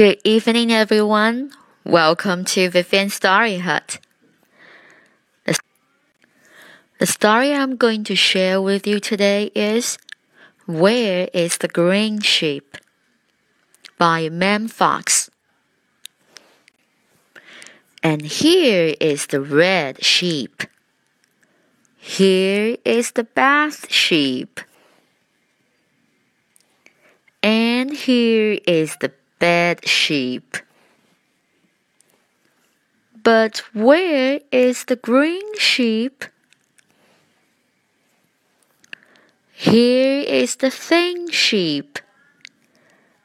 Good evening, everyone. Welcome to Vivian Story Hut. The, story I'm going to share with you today is Where is the Green Sheep? by Mem Fox. And here is the red sheep. Here is the bath sheep. And here is the bed sheep. But where is the green sheep? Here is the thin sheep.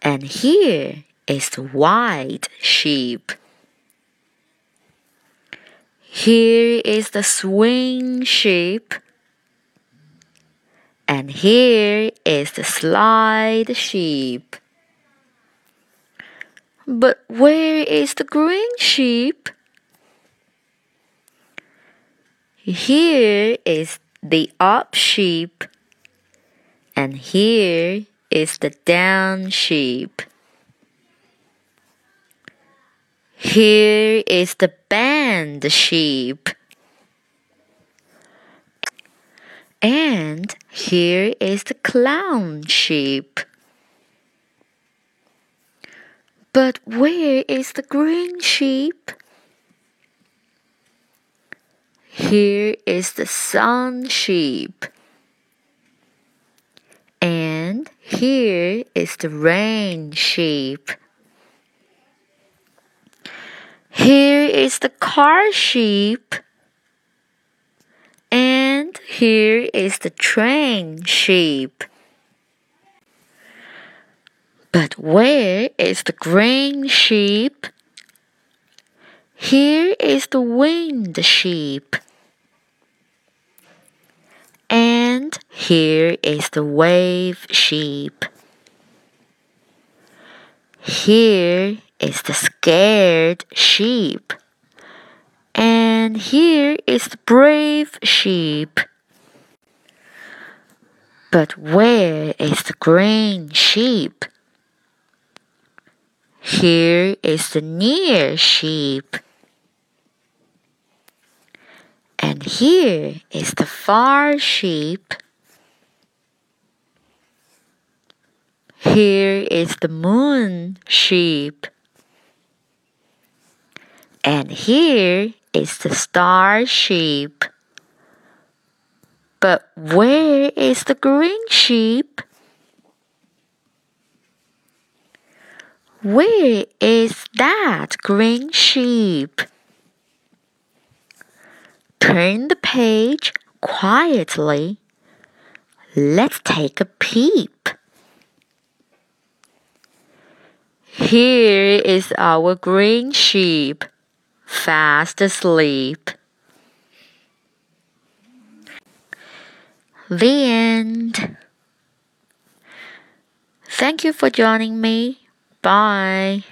And here is the white sheep. Here is the swing sheep. And here is the slide sheep. But where is the green sheep? Here is the up sheep, and here is the down sheep. Here is the band sheep. And here is the clown sheep. But where is the green sheep? Here is the sun sheep. And here is the rain sheep. Here is the car sheep. And here is the train sheep. But where is the green sheep? Here is the winged sheep. And here is the wave sheep. Here is the scared sheep. And here is the brave sheep. But where is the green sheep? Here is the near sheep. And here is the far sheep. Here is the moon sheep. And here is the star sheep. But where is the green sheep? Where is that green sheep? Turn the page quietly. Let's take a peep. Here is our green sheep, fast asleep. The end. Thank you for joining me. Bye.